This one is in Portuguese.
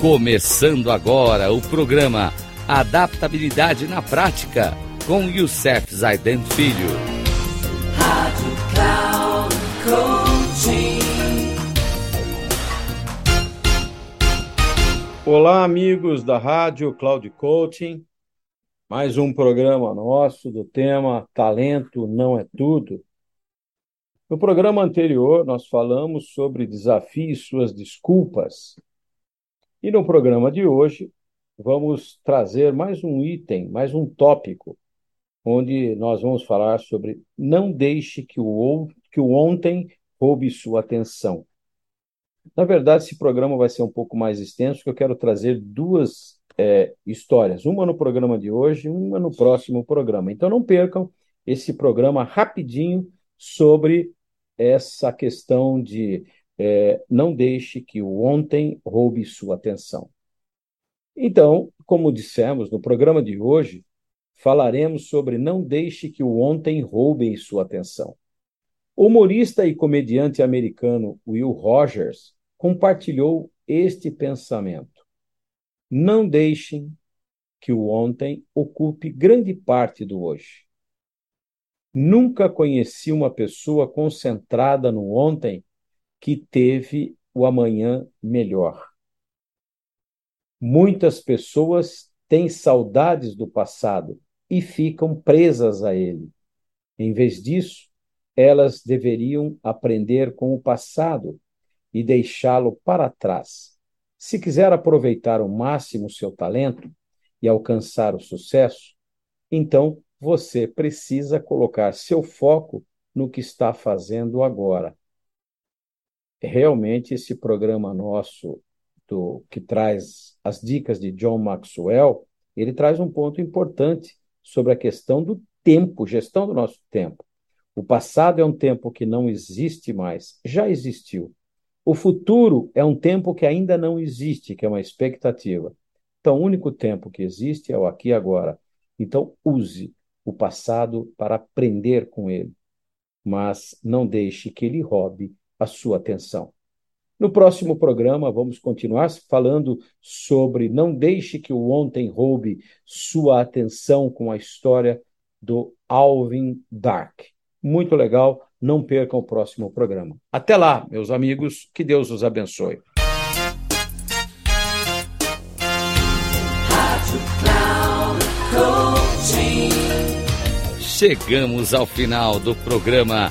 Começando agora o programa Adaptabilidade na Prática com Youssef Zaiden Filho. Rádio Cloud Coaching. Olá, amigos da Rádio Cloud Coaching. Mais um programa nosso do tema Talento não é tudo. No programa anterior, nós falamos sobre desafios e suas desculpas. E no programa de hoje, vamos trazer mais um item, mais um tópico, onde nós vamos falar sobre não deixe que o, que o ontem roube sua atenção. Na verdade, esse programa vai ser um pouco mais extenso, porque eu quero trazer duas é, histórias, uma no programa de hoje uma no próximo programa. Então não percam esse programa rapidinho sobre essa questão de é, não deixe que o ontem roube sua atenção. Então, como dissemos no programa de hoje, falaremos sobre não deixe que o ontem roube sua atenção. O humorista e comediante americano Will Rogers compartilhou este pensamento. Não deixem que o ontem ocupe grande parte do hoje. Nunca conheci uma pessoa concentrada no ontem que teve o amanhã melhor. Muitas pessoas têm saudades do passado e ficam presas a ele. Em vez disso, elas deveriam aprender com o passado e deixá-lo para trás. Se quiser aproveitar ao máximo seu talento e alcançar o sucesso, então você precisa colocar seu foco no que está fazendo agora. Realmente, esse programa nosso, do, que traz as dicas de John Maxwell, ele traz um ponto importante sobre a questão do tempo, gestão do nosso tempo. O passado é um tempo que não existe mais, já existiu. O futuro é um tempo que ainda não existe, que é uma expectativa. Então, o único tempo que existe é o aqui e agora. Então, use o passado para aprender com ele, mas não deixe que ele roube a sua atenção. No próximo programa, vamos continuar falando sobre Não Deixe que o Ontem Roube Sua Atenção com a história do Alvin Dark. Muito legal, não percam o próximo programa. Até lá, meus amigos, que Deus os abençoe. Chegamos ao final do programa